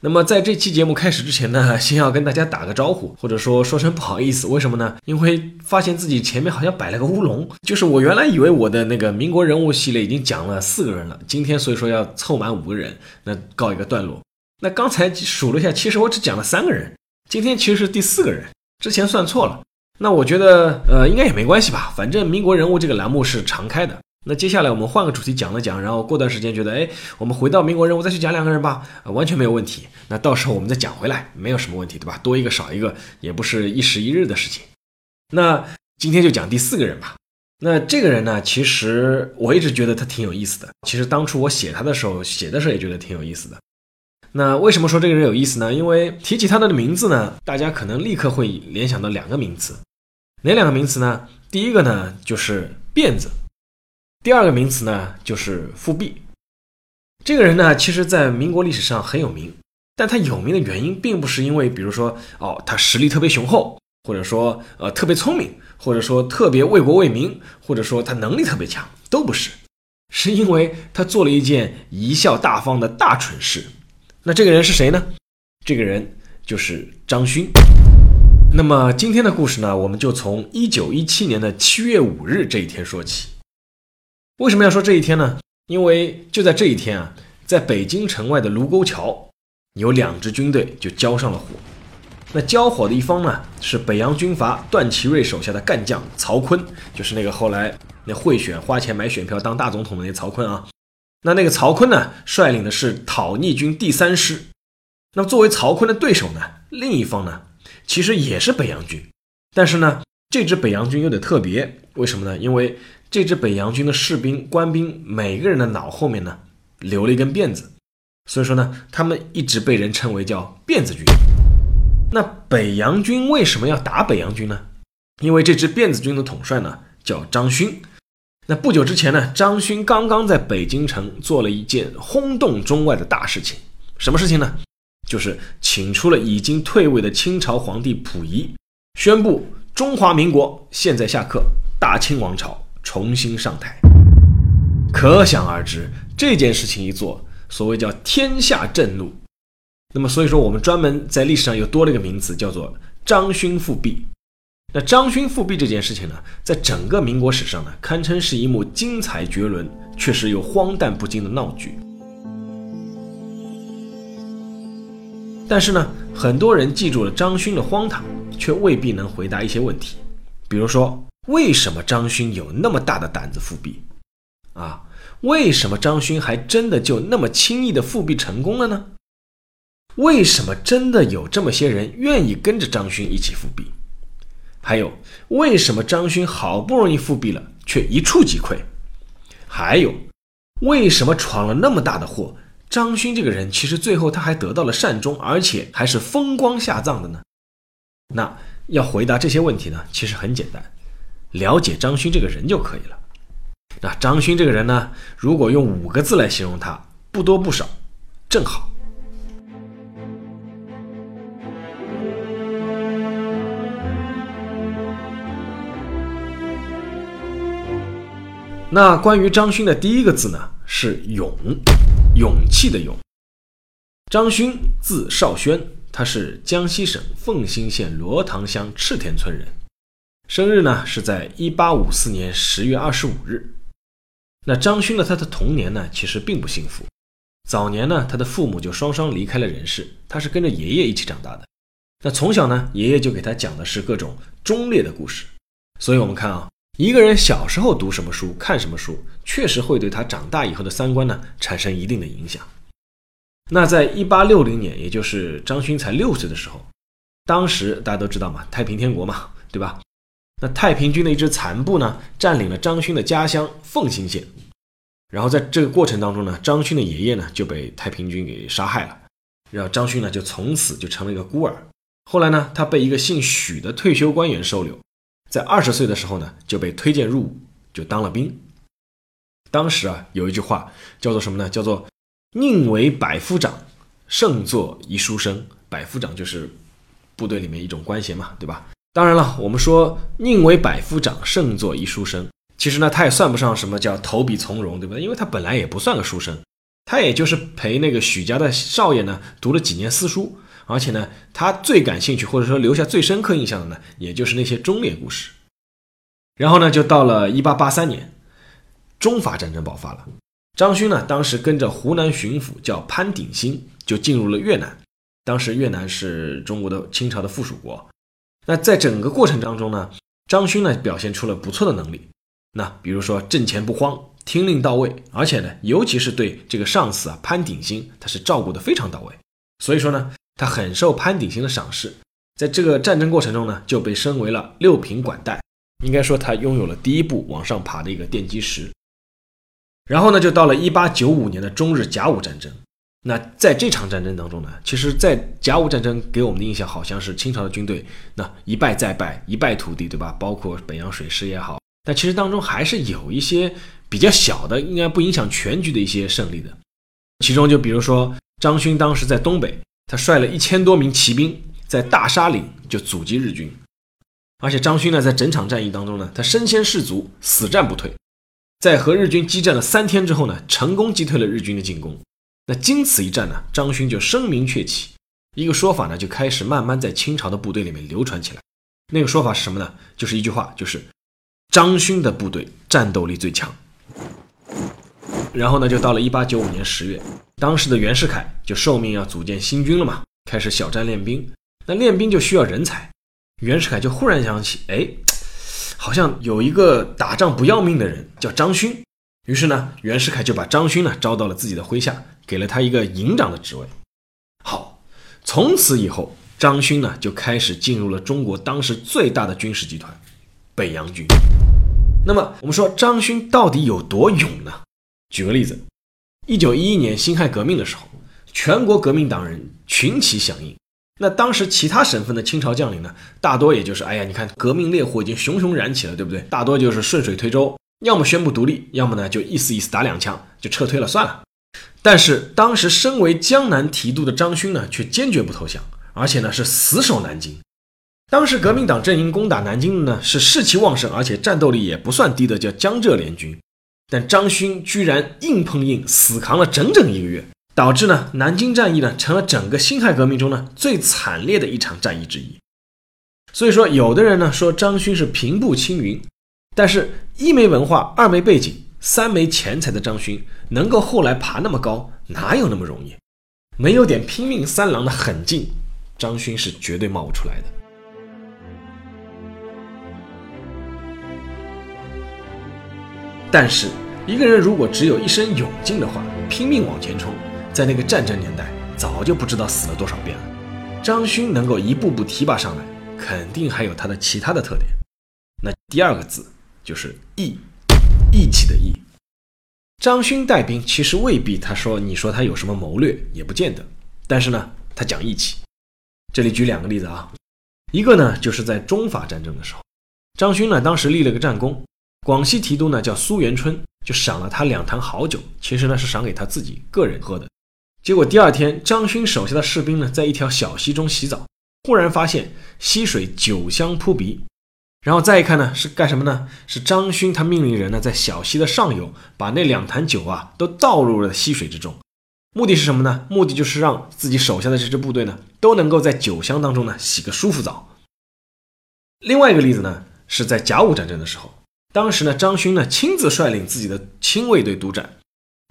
那么在这期节目开始之前呢，先要跟大家打个招呼，或者说说声不好意思。为什么呢？因为发现自己前面好像摆了个乌龙，就是我原来以为我的那个民国人物系列已经讲了四个人了，今天所以说要凑满五个人，那告一个段落。那刚才数了一下，其实我只讲了三个人，今天其实是第四个人，之前算错了。那我觉得呃应该也没关系吧，反正民国人物这个栏目是常开的。那接下来我们换个主题讲了讲，然后过段时间觉得，哎，我们回到民国人物再去讲两个人吧，完全没有问题。那到时候我们再讲回来，没有什么问题，对吧？多一个少一个也不是一时一日的事情。那今天就讲第四个人吧。那这个人呢，其实我一直觉得他挺有意思的。其实当初我写他的时候，写的时候也觉得挺有意思的。那为什么说这个人有意思呢？因为提起他的名字呢，大家可能立刻会联想到两个名词，哪两个名词呢？第一个呢就是辫子。第二个名词呢，就是复辟。这个人呢，其实，在民国历史上很有名，但他有名的原因，并不是因为，比如说，哦，他实力特别雄厚，或者说，呃，特别聪明，或者说特别为国为民，或者说他能力特别强，都不是，是因为他做了一件贻笑大方的大蠢事。那这个人是谁呢？这个人就是张勋。那么今天的故事呢，我们就从一九一七年的七月五日这一天说起。为什么要说这一天呢？因为就在这一天啊，在北京城外的卢沟桥，有两支军队就交上了火。那交火的一方呢，是北洋军阀段祺瑞手下的干将曹锟，就是那个后来那贿选花钱买选票当大总统的那曹锟啊。那那个曹锟呢，率领的是讨逆军第三师。那作为曹锟的对手呢，另一方呢，其实也是北洋军，但是呢，这支北洋军有点特别，为什么呢？因为这支北洋军的士兵、官兵，每个人的脑后面呢，留了一根辫子，所以说呢，他们一直被人称为叫辫子军。那北洋军为什么要打北洋军呢？因为这支辫子军的统帅呢叫张勋。那不久之前呢，张勋刚刚在北京城做了一件轰动中外的大事情，什么事情呢？就是请出了已经退位的清朝皇帝溥仪，宣布中华民国现在下课，大清王朝。重新上台，可想而知，这件事情一做，所谓叫天下震怒。那么，所以说我们专门在历史上又多了一个名词，叫做张勋复辟。那张勋复辟这件事情呢，在整个民国史上呢，堪称是一幕精彩绝伦，确实又荒诞不经的闹剧。但是呢，很多人记住了张勋的荒唐，却未必能回答一些问题，比如说。为什么张勋有那么大的胆子复辟？啊，为什么张勋还真的就那么轻易的复辟成功了呢？为什么真的有这么些人愿意跟着张勋一起复辟？还有，为什么张勋好不容易复辟了，却一触即溃？还有，为什么闯了那么大的祸，张勋这个人其实最后他还得到了善终，而且还是风光下葬的呢？那要回答这些问题呢，其实很简单。了解张勋这个人就可以了。那张勋这个人呢，如果用五个字来形容他，不多不少，正好。那关于张勋的第一个字呢，是勇，勇气的勇。张勋字少轩，他是江西省奉新县罗塘乡赤田村人。生日呢是在一八五四年十月二十五日。那张勋呢，他的童年呢其实并不幸福。早年呢，他的父母就双双离开了人世，他是跟着爷爷一起长大的。那从小呢，爷爷就给他讲的是各种忠烈的故事。所以，我们看啊，一个人小时候读什么书、看什么书，确实会对他长大以后的三观呢产生一定的影响。那在一八六零年，也就是张勋才六岁的时候，当时大家都知道嘛，太平天国嘛，对吧？那太平军的一支残部呢，占领了张勋的家乡凤新县，然后在这个过程当中呢，张勋的爷爷呢就被太平军给杀害了。然后张勋呢就从此就成了一个孤儿。后来呢，他被一个姓许的退休官员收留，在二十岁的时候呢就被推荐入伍，就当了兵。当时啊有一句话叫做什么呢？叫做“宁为百夫长，胜作一书生”。百夫长就是部队里面一种官衔嘛，对吧？当然了，我们说“宁为百夫长，胜作一书生”，其实呢，他也算不上什么叫投笔从戎，对不对？因为他本来也不算个书生，他也就是陪那个许家的少爷呢读了几年私书，而且呢，他最感兴趣或者说留下最深刻印象的呢，也就是那些忠烈故事。然后呢，就到了一八八三年。中法战争爆发了，张勋呢，当时跟着湖南巡抚叫潘鼎新，就进入了越南。当时越南是中国的清朝的附属国。那在整个过程当中呢，张勋呢表现出了不错的能力。那比如说挣钱不慌，听令到位，而且呢，尤其是对这个上司啊潘鼎新，他是照顾的非常到位。所以说呢，他很受潘鼎新的赏识，在这个战争过程中呢，就被升为了六品管带。应该说他拥有了第一步往上爬的一个奠基石。然后呢，就到了一八九五年的中日甲午战争。那在这场战争当中呢，其实，在甲午战争给我们的印象好像是清朝的军队那一败再败，一败涂地，对吧？包括北洋水师也好，但其实当中还是有一些比较小的，应该不影响全局的一些胜利的。其中就比如说张勋当时在东北，他率了一千多名骑兵在大沙岭就阻击日军，而且张勋呢在整场战役当中呢，他身先士卒，死战不退。在和日军激战了三天之后呢，成功击退了日军的进攻。那经此一战呢，张勋就声名鹊起。一个说法呢，就开始慢慢在清朝的部队里面流传起来。那个说法是什么呢？就是一句话，就是张勋的部队战斗力最强。然后呢，就到了一八九五年十月，当时的袁世凯就受命要组建新军了嘛，开始小站练兵。那练兵就需要人才，袁世凯就忽然想起，哎。好像有一个打仗不要命的人叫张勋，于是呢，袁世凯就把张勋呢招到了自己的麾下，给了他一个营长的职位。好，从此以后，张勋呢就开始进入了中国当时最大的军事集团——北洋军。那么，我们说张勋到底有多勇呢？举个例子，一九一一年辛亥革命的时候，全国革命党人群起响应。那当时其他省份的清朝将领呢，大多也就是，哎呀，你看革命烈火已经熊熊燃起了，对不对？大多就是顺水推舟，要么宣布独立，要么呢就意思意思打两枪就撤退了算了。但是当时身为江南提督的张勋呢，却坚决不投降，而且呢是死守南京。当时革命党阵营攻打南京的呢是士气旺盛，而且战斗力也不算低的叫江浙联军，但张勋居然硬碰硬死扛了整整一个月。导致呢，南京战役呢成了整个辛亥革命中呢最惨烈的一场战役之一。所以说，有的人呢说张勋是平步青云，但是一没文化，二没背景，三没钱财的张勋，能够后来爬那么高，哪有那么容易？没有点拼命三郎的狠劲，张勋是绝对冒不出来的。但是，一个人如果只有一身勇劲的话，拼命往前冲。在那个战争年代，早就不知道死了多少遍了。张勋能够一步步提拔上来，肯定还有他的其他的特点。那第二个字就是义，义气的义。张勋带兵其实未必，他说你说他有什么谋略也不见得，但是呢，他讲义气。这里举两个例子啊，一个呢就是在中法战争的时候，张勋呢当时立了个战功，广西提督呢叫苏元春，就赏了他两坛好酒，其实呢是赏给他自己个人喝的。结果第二天，张勋手下的士兵呢，在一条小溪中洗澡，忽然发现溪水酒香扑鼻，然后再一看呢，是干什么呢？是张勋他命令人呢，在小溪的上游把那两坛酒啊都倒入了溪水之中，目的是什么呢？目的就是让自己手下的这支部队呢，都能够在酒香当中呢洗个舒服澡。另外一个例子呢，是在甲午战争的时候，当时呢，张勋呢亲自率领自己的亲卫队督战。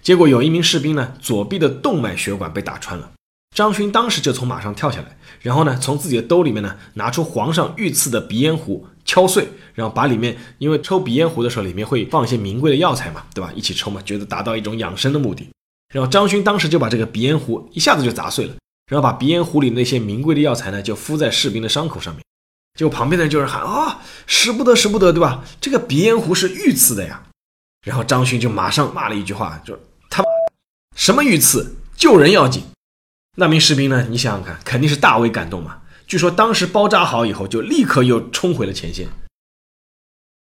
结果有一名士兵呢，左臂的动脉血管被打穿了。张勋当时就从马上跳下来，然后呢，从自己的兜里面呢，拿出皇上御赐的鼻烟壶，敲碎，然后把里面，因为抽鼻烟壶的时候里面会放一些名贵的药材嘛，对吧？一起抽嘛，觉得达到一种养生的目的。然后张勋当时就把这个鼻烟壶一下子就砸碎了，然后把鼻烟壶里那些名贵的药材呢，就敷在士兵的伤口上面。结果旁边的人就是喊啊，使不得，使不得，对吧？这个鼻烟壶是御赐的呀。然后张勋就马上骂了一句话，就。他什么御赐？救人要紧。那名士兵呢，你想想看，肯定是大为感动嘛。据说当时包扎好以后，就立刻又冲回了前线。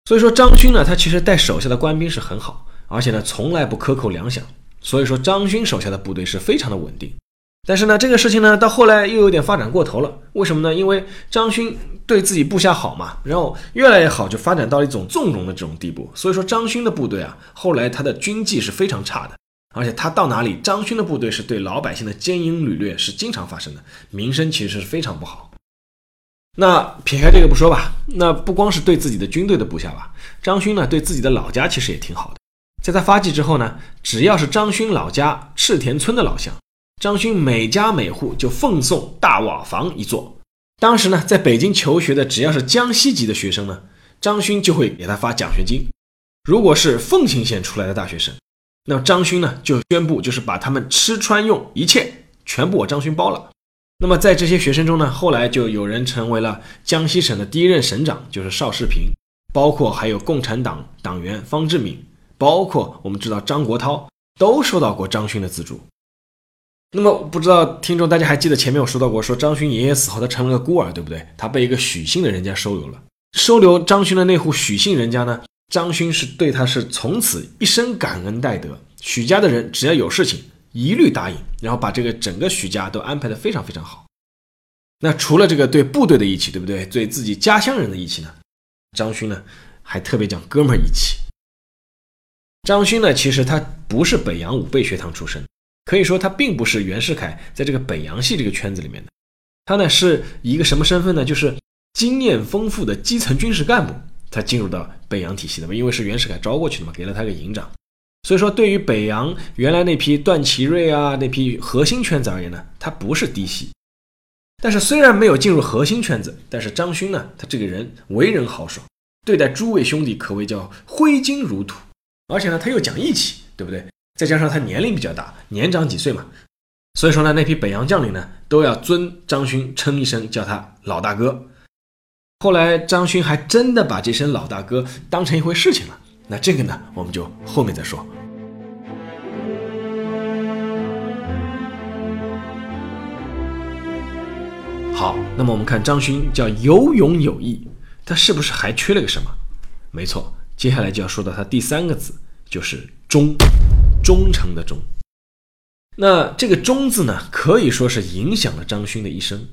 所以说张勋呢，他其实带手下的官兵是很好，而且呢从来不克扣粮饷。所以说张勋手下的部队是非常的稳定。但是呢，这个事情呢到后来又有点发展过头了。为什么呢？因为张勋对自己部下好嘛，然后越来越好，就发展到了一种纵容的这种地步。所以说张勋的部队啊，后来他的军纪是非常差的，而且他到哪里，张勋的部队是对老百姓的奸淫掳掠是经常发生的，名声其实是非常不好。那撇开这个不说吧，那不光是对自己的军队的部下吧，张勋呢对自己的老家其实也挺好的。在他发迹之后呢，只要是张勋老家赤田村的老乡，张勋每家每户就奉送大瓦房一座。当时呢，在北京求学的只要是江西籍的学生呢，张勋就会给他发奖学金。如果是奉庆县出来的大学生，那么张勋呢就宣布就是把他们吃穿用一切全部我张勋包了。那么在这些学生中呢，后来就有人成为了江西省的第一任省长，就是邵世平，包括还有共产党党员方志敏，包括我们知道张国焘都受到过张勋的资助。那么不知道听众大家还记得前面我说到过，说张勋爷爷死后他成了个孤儿，对不对？他被一个许姓的人家收留了，收留张勋的那户许姓人家呢，张勋是对他是从此一生感恩戴德，许家的人只要有事情。一律答应，然后把这个整个许家都安排的非常非常好。那除了这个对部队的义气，对不对？对自己家乡人的义气呢？张勋呢还特别讲哥们义气。张勋呢，其实他不是北洋武备学堂出身，可以说他并不是袁世凯在这个北洋系这个圈子里面的。他呢是一个什么身份呢？就是经验丰富的基层军事干部，他进入到北洋体系的嘛，因为是袁世凯招过去的嘛，给了他个营长。所以说，对于北洋原来那批段祺瑞啊那批核心圈子而言呢，他不是嫡系。但是虽然没有进入核心圈子，但是张勋呢，他这个人为人豪爽，对待诸位兄弟可谓叫挥金如土，而且呢他又讲义气，对不对？再加上他年龄比较大，年长几岁嘛，所以说呢那批北洋将领呢都要尊张勋称一声，叫他老大哥。后来张勋还真的把这声老大哥当成一回事情了。那这个呢，我们就后面再说。好，那么我们看张勋叫有勇有义，他是不是还缺了个什么？没错，接下来就要说到他第三个字，就是忠，忠诚的忠。那这个忠字呢，可以说是影响了张勋的一生。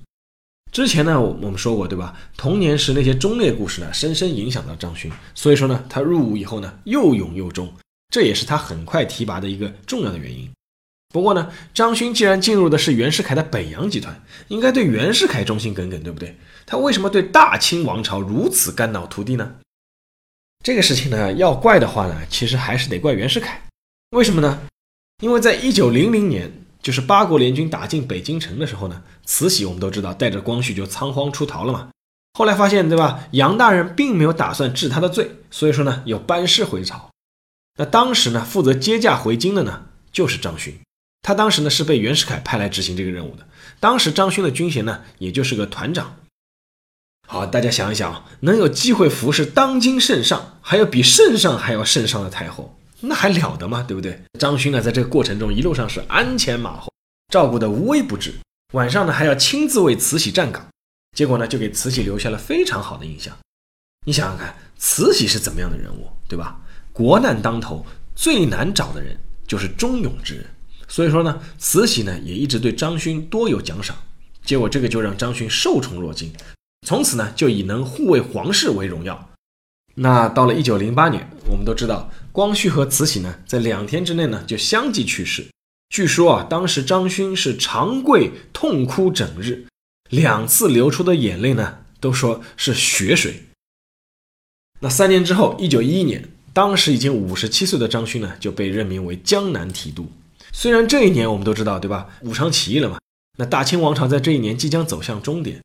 之前呢，我们说过，对吧？童年时那些忠烈故事呢，深深影响到张勋。所以说呢，他入伍以后呢，又勇又忠，这也是他很快提拔的一个重要的原因。不过呢，张勋既然进入的是袁世凯的北洋集团，应该对袁世凯忠心耿耿，对不对？他为什么对大清王朝如此肝脑涂地呢？这个事情呢，要怪的话呢，其实还是得怪袁世凯。为什么呢？因为在一九零零年。就是八国联军打进北京城的时候呢，慈禧我们都知道带着光绪就仓皇出逃了嘛。后来发现，对吧？杨大人并没有打算治他的罪，所以说呢，又班师回朝。那当时呢，负责接驾回京的呢，就是张勋。他当时呢是被袁世凯派来执行这个任务的。当时张勋的军衔呢，也就是个团长。好，大家想一想，能有机会服侍当今圣上，还有比圣上还要圣上的太后。那还了得吗？对不对？张勋呢，在这个过程中一路上是鞍前马后，照顾的无微不至。晚上呢，还要亲自为慈禧站岗，结果呢，就给慈禧留下了非常好的印象。你想想看，慈禧是怎么样的人物，对吧？国难当头，最难找的人就是忠勇之人。所以说呢，慈禧呢也一直对张勋多有奖赏。结果这个就让张勋受宠若惊，从此呢就以能护卫皇室为荣耀。那到了一九零八年，我们都知道光绪和慈禧呢，在两天之内呢就相继去世。据说啊，当时张勋是长跪痛哭整日，两次流出的眼泪呢，都说是血水。那三年之后，一九一一年，当时已经五十七岁的张勋呢，就被任命为江南提督。虽然这一年我们都知道，对吧？武昌起义了嘛，那大清王朝在这一年即将走向终点。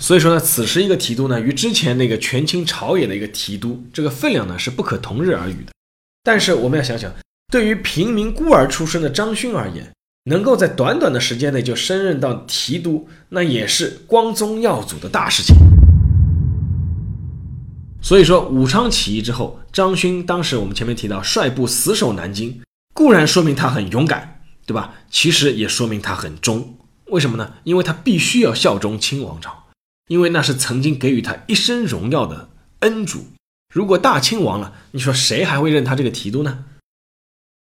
所以说呢，此时一个提督呢，与之前那个权倾朝野的一个提督，这个分量呢是不可同日而语的。但是我们要想想，对于平民孤儿出身的张勋而言，能够在短短的时间内就升任到提督，那也是光宗耀祖的大事情。所以说，武昌起义之后，张勋当时我们前面提到率部死守南京，固然说明他很勇敢，对吧？其实也说明他很忠。为什么呢？因为他必须要效忠清王朝，因为那是曾经给予他一生荣耀的恩主。如果大清亡了，你说谁还会认他这个提督呢？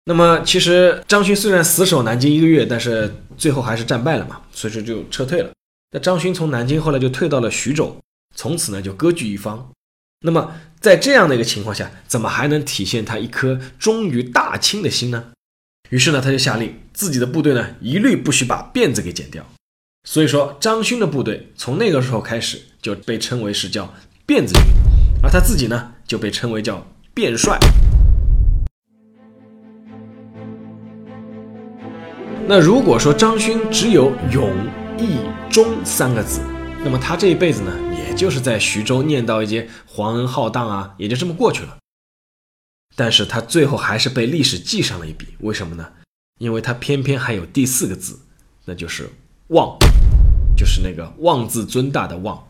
那么，其实张勋虽然死守南京一个月，但是最后还是战败了嘛，所以说就撤退了。那张勋从南京后来就退到了徐州，从此呢就割据一方。那么在这样的一个情况下，怎么还能体现他一颗忠于大清的心呢？于是呢，他就下令自己的部队呢一律不许把辫子给剪掉。所以说，张勋的部队从那个时候开始就被称为是叫辫子军，而他自己呢就被称为叫辫帅。那如果说张勋只有勇义忠三个字，那么他这一辈子呢，也就是在徐州念叨一些皇恩浩荡啊，也就这么过去了。但是他最后还是被历史记上了一笔，为什么呢？因为他偏偏还有第四个字，那就是望，就是那个望字尊大的妄。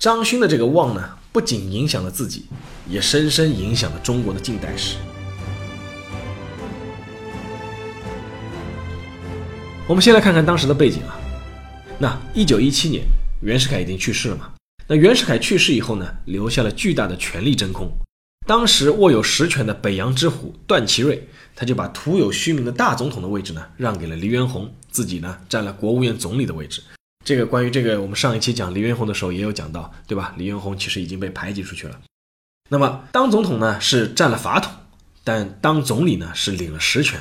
张勋的这个妄呢，不仅影响了自己，也深深影响了中国的近代史。我们先来看看当时的背景啊。那一九一七年，袁世凯已经去世了嘛？那袁世凯去世以后呢，留下了巨大的权力真空。当时握有实权的北洋之虎段祺瑞，他就把徒有虚名的大总统的位置呢，让给了黎元洪，自己呢占了国务院总理的位置。这个关于这个，我们上一期讲黎元洪的时候也有讲到，对吧？黎元洪其实已经被排挤出去了。那么当总统呢是占了法统，但当总理呢是领了实权。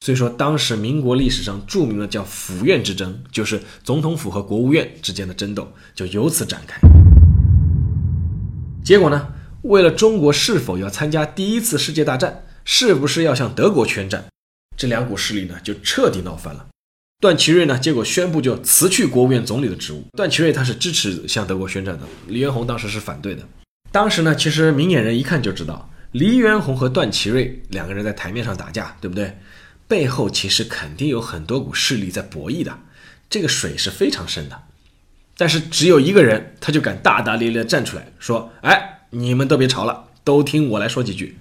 所以说，当时民国历史上著名的叫府院之争，就是总统府和国务院之间的争斗，就由此展开。结果呢，为了中国是否要参加第一次世界大战，是不是要向德国宣战，这两股势力呢就彻底闹翻了。段祺瑞呢，结果宣布就辞去国务院总理的职务。段祺瑞他是支持向德国宣战的，黎元洪当时是反对的。当时呢，其实明眼人一看就知道，黎元洪和段祺瑞两个人在台面上打架，对不对？背后其实肯定有很多股势力在博弈的，这个水是非常深的。但是只有一个人，他就敢大大咧咧站出来说：“哎，你们都别吵了，都听我来说几句。”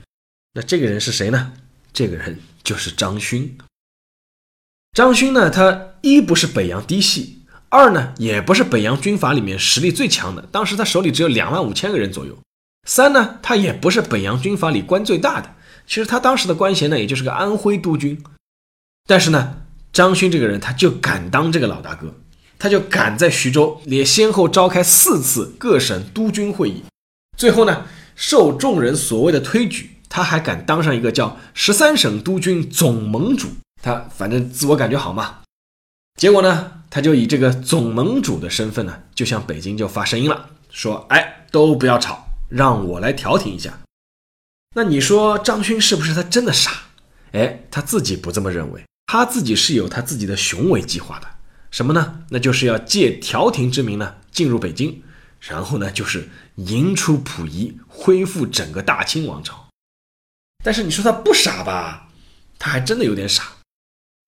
那这个人是谁呢？这个人就是张勋。张勋呢，他一不是北洋嫡系，二呢也不是北洋军阀里面实力最强的，当时他手里只有两万五千个人左右。三呢，他也不是北洋军阀里官最大的，其实他当时的官衔呢，也就是个安徽督军。但是呢，张勋这个人他就敢当这个老大哥，他就敢在徐州也先后召开四次各省督军会议，最后呢受众人所谓的推举，他还敢当上一个叫十三省督军总盟主，他反正自我感觉好嘛。结果呢，他就以这个总盟主的身份呢，就向北京就发声音了，说：“哎，都不要吵，让我来调停一下。”那你说张勋是不是他真的傻？哎，他自己不这么认为。他自己是有他自己的雄伟计划的，什么呢？那就是要借调停之名呢进入北京，然后呢就是迎出溥仪，恢复整个大清王朝。但是你说他不傻吧？他还真的有点傻。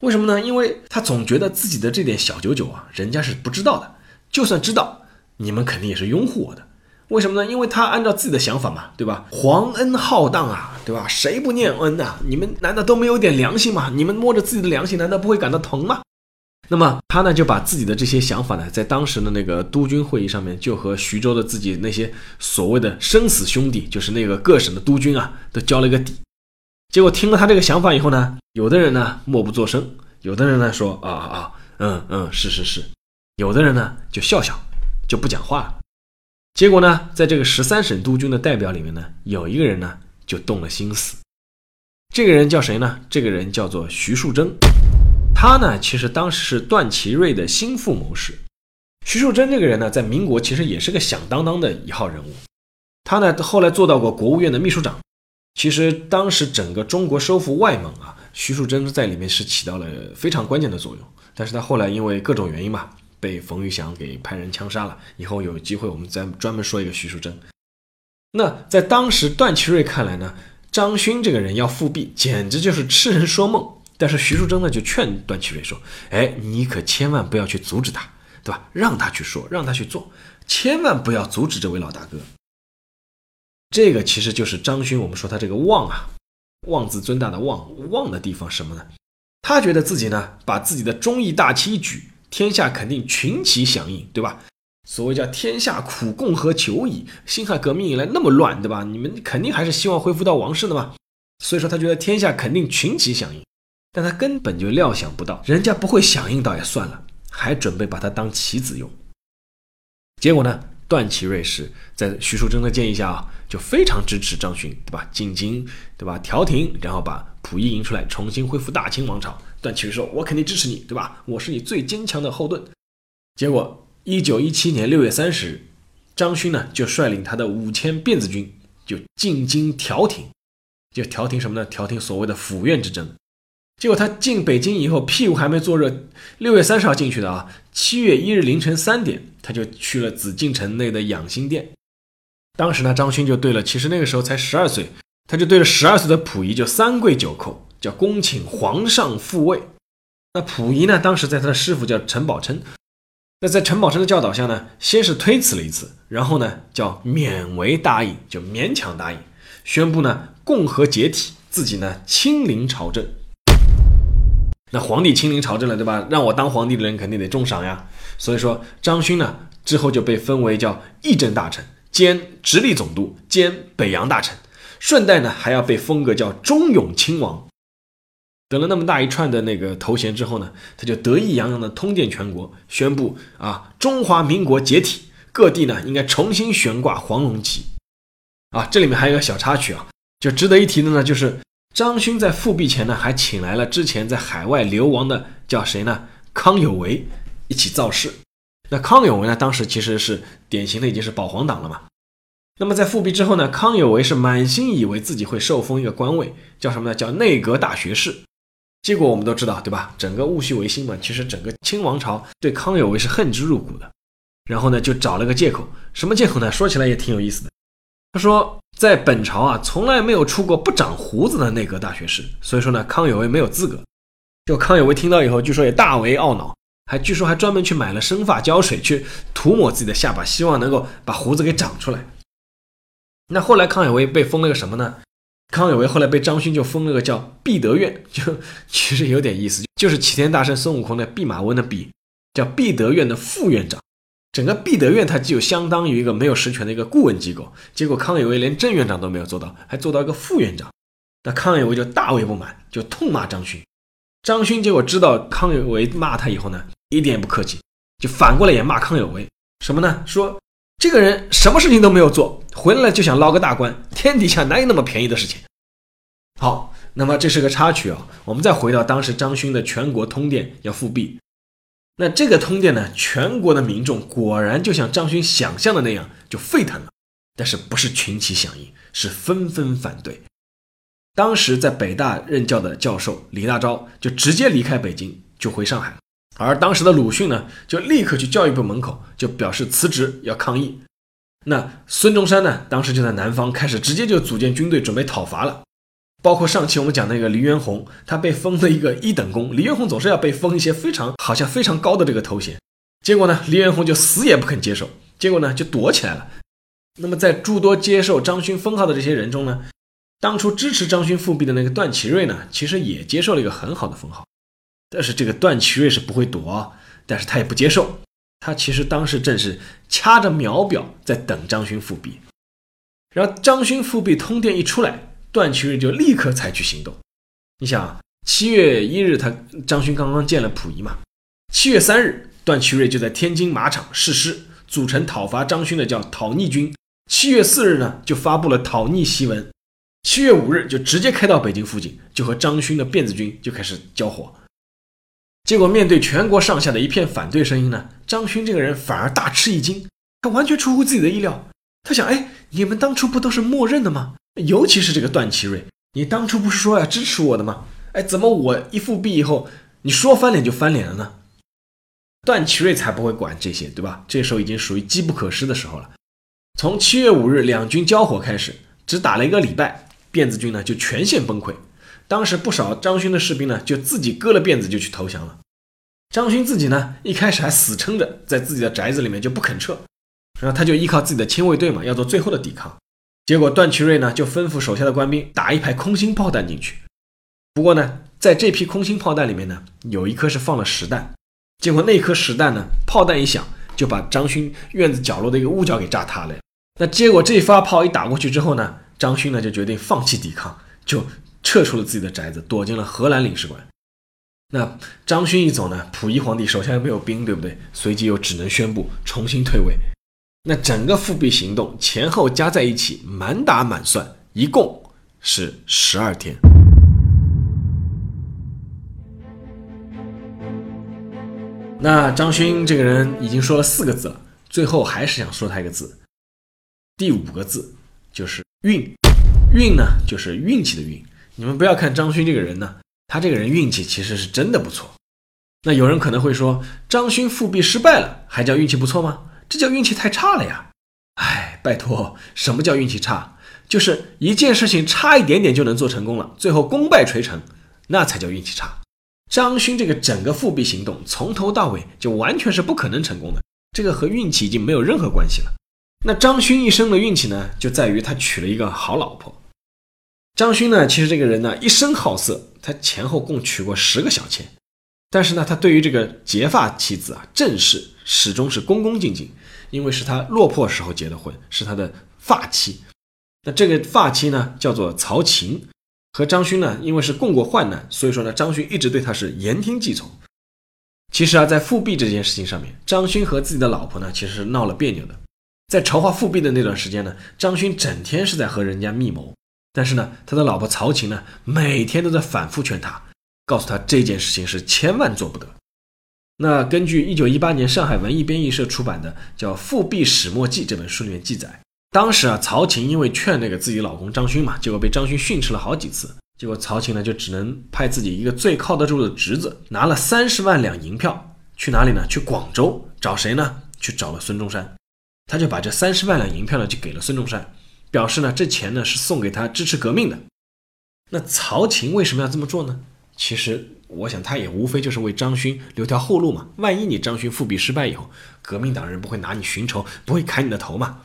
为什么呢？因为他总觉得自己的这点小九九啊，人家是不知道的。就算知道，你们肯定也是拥护我的。为什么呢？因为他按照自己的想法嘛，对吧？皇恩浩荡啊，对吧？谁不念恩呐？你们难道都没有点良心吗？你们摸着自己的良心，难道不会感到疼吗？那么他呢，就把自己的这些想法呢，在当时的那个督军会议上面，就和徐州的自己那些所谓的生死兄弟，就是那个各省的督军啊，都交了一个底。结果听了他这个想法以后呢，有的人呢默不作声，有的人呢说啊啊，嗯嗯，是是是，有的人呢就笑笑，就不讲话了。结果呢，在这个十三省督军的代表里面呢，有一个人呢就动了心思。这个人叫谁呢？这个人叫做徐树铮。他呢，其实当时是段祺瑞的心腹谋士。徐树铮这个人呢，在民国其实也是个响当当的一号人物。他呢，后来做到过国务院的秘书长。其实当时整个中国收复外蒙啊，徐树铮在里面是起到了非常关键的作用。但是他后来因为各种原因嘛。被冯玉祥给派人枪杀了。以后有机会我们再专门说一个徐树铮。那在当时段祺瑞看来呢，张勋这个人要复辟，简直就是痴人说梦。但是徐树铮呢就劝段祺瑞说：“哎，你可千万不要去阻止他，对吧？让他去说，让他去做，千万不要阻止这位老大哥。”这个其实就是张勋，我们说他这个妄啊，妄自尊大的妄，妄的地方什么呢？他觉得自己呢把自己的忠义大旗一举。天下肯定群起响应，对吧？所谓叫天下苦共和久矣，辛亥革命以来那么乱，对吧？你们肯定还是希望恢复到王室的嘛。所以说他觉得天下肯定群起响应，但他根本就料想不到，人家不会响应倒也算了，还准备把他当棋子用。结果呢，段祺瑞是在徐树铮的建议下啊，就非常支持张勋，对吧？进京，对吧？调停，然后把溥仪迎出来，重新恢复大清王朝。段祺瑞说：“我肯定支持你，对吧？我是你最坚强的后盾。”结果。一九一七年六月三十日，张勋呢就率领他的五千辫子军就进京调停，就调停什么呢？调停所谓的府院之争。结果他进北京以后，屁股还没坐热，六月三十号进去的啊，七月一日凌晨三点，他就去了紫禁城内的养心殿。当时呢，张勋就对了，其实那个时候才十二岁，他就对着十二岁的溥仪就三跪九叩，叫恭请皇上复位。那溥仪呢，当时在他的师傅叫陈宝琛。那在陈宝琛的教导下呢，先是推辞了一次，然后呢叫勉为答应，就勉强答应，宣布呢共和解体，自己呢亲临朝政。那皇帝亲临朝政了，对吧？让我当皇帝的人肯定得重赏呀。所以说张勋呢之后就被封为叫议政大臣兼直隶总督兼北洋大臣，顺带呢还要被封个叫忠勇亲王。得了那么大一串的那个头衔之后呢，他就得意洋洋的通电全国，宣布啊，中华民国解体，各地呢应该重新悬挂黄龙旗。啊，这里面还有个小插曲啊，就值得一提的呢，就是张勋在复辟前呢，还请来了之前在海外流亡的叫谁呢？康有为一起造势。那康有为呢，当时其实是典型的已经是保皇党了嘛。那么在复辟之后呢，康有为是满心以为自己会受封一个官位，叫什么呢？叫内阁大学士。结果我们都知道，对吧？整个戊戌维新嘛，其实整个清王朝对康有为是恨之入骨的。然后呢，就找了个借口，什么借口呢？说起来也挺有意思的。他说，在本朝啊，从来没有出过不长胡子的内阁大学士，所以说呢，康有为没有资格。就康有为听到以后，据说也大为懊恼，还据说还专门去买了生发胶水去涂抹自己的下巴，希望能够把胡子给长出来。那后来康有为被封了个什么呢？康有为后来被张勋就封了个叫弼德院，就其实有点意思，就是齐天大圣孙悟空的弼马温的弼，叫弼德院的副院长。整个弼德院它就相当于一个没有实权的一个顾问机构。结果康有为连正院长都没有做到，还做到一个副院长，那康有为就大为不满，就痛骂张勋。张勋结果知道康有为骂他以后呢，一点也不客气，就反过来也骂康有为，什么呢？说。这个人什么事情都没有做，回来了就想捞个大官，天底下哪有那么便宜的事情？好，那么这是个插曲啊，我们再回到当时张勋的全国通电要复辟，那这个通电呢，全国的民众果然就像张勋想象的那样就沸腾了，但是不是群起响应，是纷纷反对。当时在北大任教的教授李大钊就直接离开北京，就回上海。而当时的鲁迅呢，就立刻去教育部门口，就表示辞职要抗议。那孙中山呢，当时就在南方开始直接就组建军队准备讨伐了。包括上期我们讲那个黎元洪，他被封了一个一等功。黎元洪总是要被封一些非常好像非常高的这个头衔，结果呢，黎元洪就死也不肯接受，结果呢就躲起来了。那么在诸多接受张勋封号的这些人中呢，当初支持张勋复辟的那个段祺瑞呢，其实也接受了一个很好的封号。但是这个段祺瑞是不会躲，但是他也不接受。他其实当时正是掐着秒表在等张勋复辟。然后张勋复辟通电一出来，段祺瑞就立刻采取行动。你想，七月一日他张勋刚刚见了溥仪嘛，七月三日段祺瑞就在天津马场誓师，组成讨伐张勋的叫讨逆军。七月四日呢就发布了讨逆檄文，七月五日就直接开到北京附近，就和张勋的辫子军就开始交火。结果面对全国上下的一片反对声音呢，张勋这个人反而大吃一惊，他完全出乎自己的意料。他想，哎，你们当初不都是默认的吗？尤其是这个段祺瑞，你当初不是说要支持我的吗？哎，怎么我一复辟以后，你说翻脸就翻脸了呢？段祺瑞才不会管这些，对吧？这时候已经属于机不可失的时候了。从七月五日两军交火开始，只打了一个礼拜，辫子军呢就全线崩溃。当时不少张勋的士兵呢，就自己割了辫子就去投降了。张勋自己呢，一开始还死撑着在自己的宅子里面就不肯撤，然后他就依靠自己的亲卫队嘛，要做最后的抵抗。结果段祺瑞呢，就吩咐手下的官兵打一排空心炮弹进去。不过呢，在这批空心炮弹里面呢，有一颗是放了实弹，结果那颗实弹呢，炮弹一响，就把张勋院子角落的一个屋角给炸塌了。那结果这发炮一打过去之后呢，张勋呢就决定放弃抵抗，就撤出了自己的宅子，躲进了荷兰领事馆。那张勋一走呢，溥仪皇帝手下又没有兵，对不对？随即又只能宣布重新退位。那整个复辟行动前后加在一起，满打满算，一共是十二天。那张勋这个人已经说了四个字了，最后还是想说他一个字，第五个字就是运。运呢，就是运气的运。你们不要看张勋这个人呢。他这个人运气其实是真的不错。那有人可能会说，张勋复辟失败了，还叫运气不错吗？这叫运气太差了呀！哎，拜托，什么叫运气差？就是一件事情差一点点就能做成功了，最后功败垂成，那才叫运气差。张勋这个整个复辟行动从头到尾就完全是不可能成功的，这个和运气已经没有任何关系了。那张勋一生的运气呢，就在于他娶了一个好老婆。张勋呢，其实这个人呢，一生好色，他前后共娶过十个小妾，但是呢，他对于这个结发妻子啊，郑氏始终是恭恭敬敬，因为是他落魄时候结的婚，是他的发妻。那这个发妻呢，叫做曹琴，和张勋呢，因为是共过患难，所以说呢，张勋一直对他是言听计从。其实啊，在复辟这件事情上面，张勋和自己的老婆呢，其实是闹了别扭的。在筹划复辟的那段时间呢，张勋整天是在和人家密谋。但是呢，他的老婆曹琴呢，每天都在反复劝他，告诉他这件事情是千万做不得。那根据一九一八年上海文艺编译社出版的叫《复辟始末记》这本书里面记载，当时啊，曹琴因为劝那个自己老公张勋嘛，结果被张勋训斥了好几次，结果曹琴呢就只能派自己一个最靠得住的侄子，拿了三十万两银票去哪里呢？去广州找谁呢？去找了孙中山，他就把这三十万两银票呢就给了孙中山。表示呢，这钱呢是送给他支持革命的。那曹琴为什么要这么做呢？其实我想他也无非就是为张勋留条后路嘛。万一你张勋复辟失败以后，革命党人不会拿你寻仇，不会砍你的头嘛。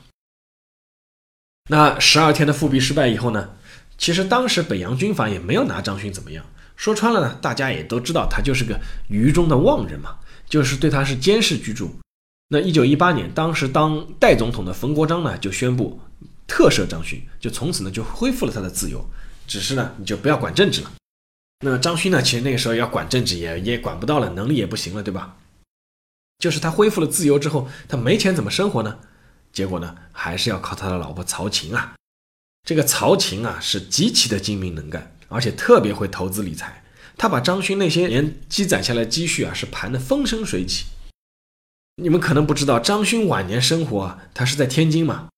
那十二天的复辟失败以后呢，其实当时北洋军阀也没有拿张勋怎么样。说穿了呢，大家也都知道他就是个愚忠的妄人嘛，就是对他是监视居住。那一九一八年，当时当代总统的冯国璋呢就宣布。特赦张勋，就从此呢就恢复了他的自由，只是呢你就不要管政治了。那张勋呢，其实那个时候要管政治也也管不到了，能力也不行了，对吧？就是他恢复了自由之后，他没钱怎么生活呢？结果呢，还是要靠他的老婆曹琴啊。这个曹琴啊是极其的精明能干，而且特别会投资理财。他把张勋那些年积攒下来积蓄啊是盘得风生水起。你们可能不知道，张勋晚年生活啊，他是在天津嘛。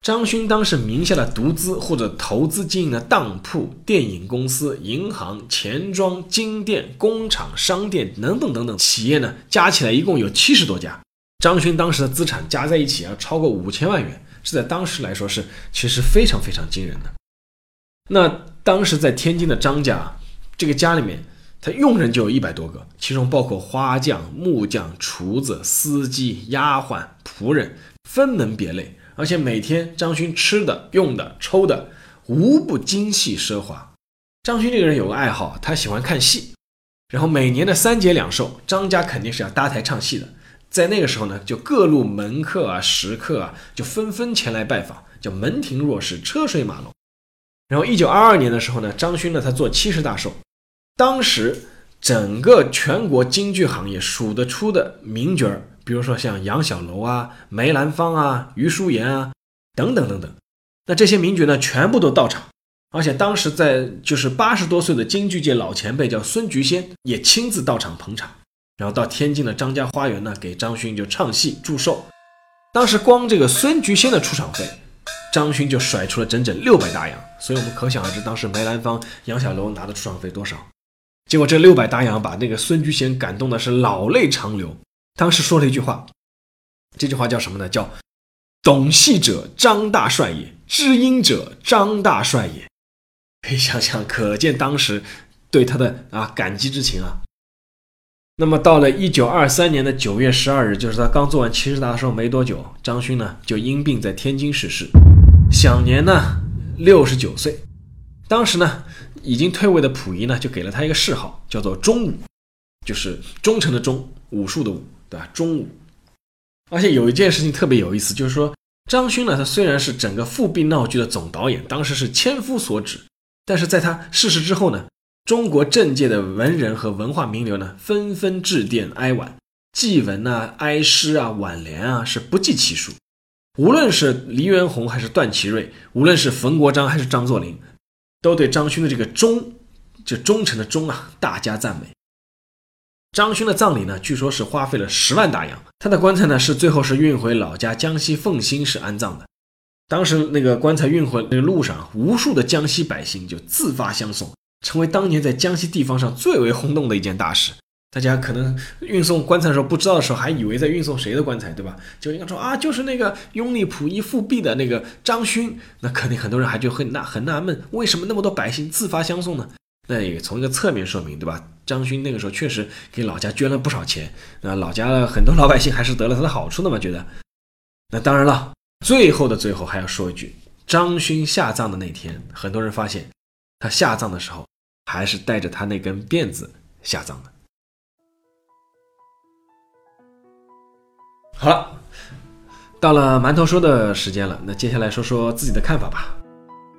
张勋当时名下的独资或者投资经营的当铺、电影公司、银行、钱庄、金店、工厂、商店等等等等企业呢，加起来一共有七十多家。张勋当时的资产加在一起要超过五千万元，是在当时来说是其实非常非常惊人的。那当时在天津的张家，这个家里面他用人就有一百多个，其中包括花匠、木匠、厨子、司机、丫鬟、仆人，分门别类。而且每天张勋吃的、用的、抽的，无不精细奢华。张勋这个人有个爱好，他喜欢看戏。然后每年的三节两寿，张家肯定是要搭台唱戏的。在那个时候呢，就各路门客啊、食客啊，就纷纷前来拜访，叫门庭若市、车水马龙。然后一九二二年的时候呢，张勋呢他做七十大寿，当时整个全国京剧行业数得出的名角儿。比如说像杨小楼啊、梅兰芳啊、余淑妍啊等等等等，那这些名角呢全部都到场，而且当时在就是八十多岁的京剧界老前辈叫孙菊仙也亲自到场捧场，然后到天津的张家花园呢给张勋就唱戏祝寿。当时光这个孙菊仙的出场费，张勋就甩出了整整六百大洋，所以我们可想而知当时梅兰芳、杨小楼拿的出场费多少。结果这六百大洋把那个孙菊仙感动的是老泪长流。当时说了一句话，这句话叫什么呢？叫“懂戏者张大帅也，知音者张大帅也”。可以想想，可见当时对他的啊感激之情啊。那么到了一九二三年的九月十二日，就是他刚做完七十大寿没多久，张勋呢就因病在天津逝世，享年呢六十九岁。当时呢已经退位的溥仪呢就给了他一个谥号，叫做忠武。就是忠诚的忠，武术的武，对吧？中午。而且有一件事情特别有意思，就是说张勋呢，他虽然是整个复辟闹剧的总导演，当时是千夫所指，但是在他逝世之后呢，中国政界的文人和文化名流呢，纷纷致电哀婉，祭文啊、哀诗啊、挽联啊，是不计其数。无论是黎元洪还是段祺瑞，无论是冯国璋还是张作霖，都对张勋的这个忠，这忠诚的忠啊，大加赞美。张勋的葬礼呢，据说是花费了十万大洋，他的棺材呢是最后是运回老家江西奉新市安葬的。当时那个棺材运回那个路上，无数的江西百姓就自发相送，成为当年在江西地方上最为轰动的一件大事。大家可能运送棺材的时候不知道的时候，还以为在运送谁的棺材，对吧？就应该说啊，就是那个拥立溥仪复辟的那个张勋。那肯定很多人还就很纳很纳闷，为什么那么多百姓自发相送呢？那也从一个侧面说明，对吧？张勋那个时候确实给老家捐了不少钱，那老家的很多老百姓还是得了他的好处的嘛？觉得。那当然了，最后的最后还要说一句，张勋下葬的那天，很多人发现他下葬的时候还是带着他那根辫子下葬的。好了，到了馒头说的时间了。那接下来说说自己的看法吧。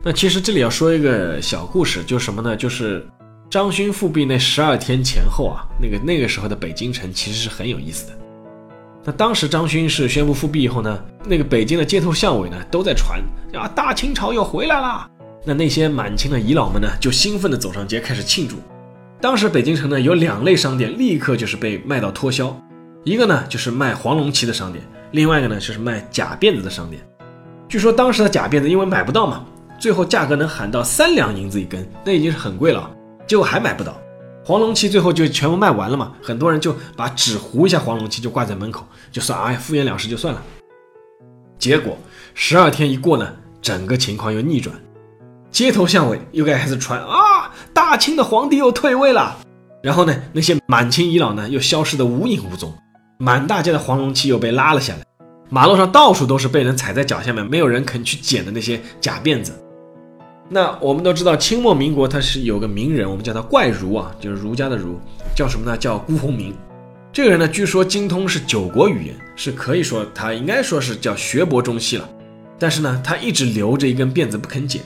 那其实这里要说一个小故事，就是什么呢？就是张勋复辟那十二天前后啊，那个那个时候的北京城其实是很有意思的。那当时张勋是宣布复辟以后呢，那个北京的街头巷尾呢都在传啊，大清朝又回来了。那那些满清的遗老们呢，就兴奋地走上街开始庆祝。当时北京城呢有两类商店，立刻就是被卖到脱销。一个呢就是卖黄龙旗的商店，另外一个呢就是卖假辫子的商店。据说当时的假辫子因为买不到嘛，最后价格能喊到三两银子一根，那已经是很贵了。结果还买不到，黄龙旗最后就全部卖完了嘛。很多人就把纸糊一下黄龙旗就挂在门口，就算哎敷衍了事就算了。结果十二天一过呢，整个情况又逆转，街头巷尾又开始传啊，大清的皇帝又退位了。然后呢，那些满清遗老呢又消失得无影无踪。满大街的黄龙旗又被拉了下来，马路上到处都是被人踩在脚下面，没有人肯去捡的那些假辫子。那我们都知道，清末民国他是有个名人，我们叫他怪儒啊，就是儒家的儒，叫什么呢？叫辜鸿铭。这个人呢，据说精通是九国语言，是可以说他应该说是叫学博中西了。但是呢，他一直留着一根辫子不肯剪。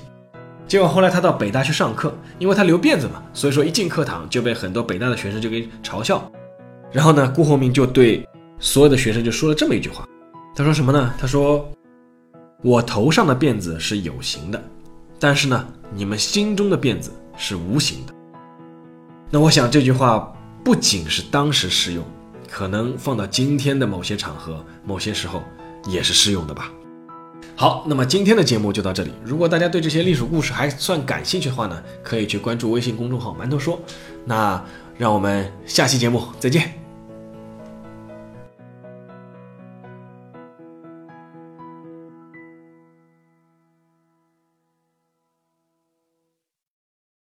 结果后来他到北大去上课，因为他留辫子嘛，所以说一进课堂就被很多北大的学生就给嘲笑。然后呢，辜鸿铭就对所有的学生就说了这么一句话，他说什么呢？他说：“我头上的辫子是有形的，但是呢，你们心中的辫子是无形的。”那我想这句话不仅是当时适用，可能放到今天的某些场合、某些时候也是适用的吧。好，那么今天的节目就到这里。如果大家对这些历史故事还算感兴趣的话呢，可以去关注微信公众号“馒头说”。那让我们下期节目再见。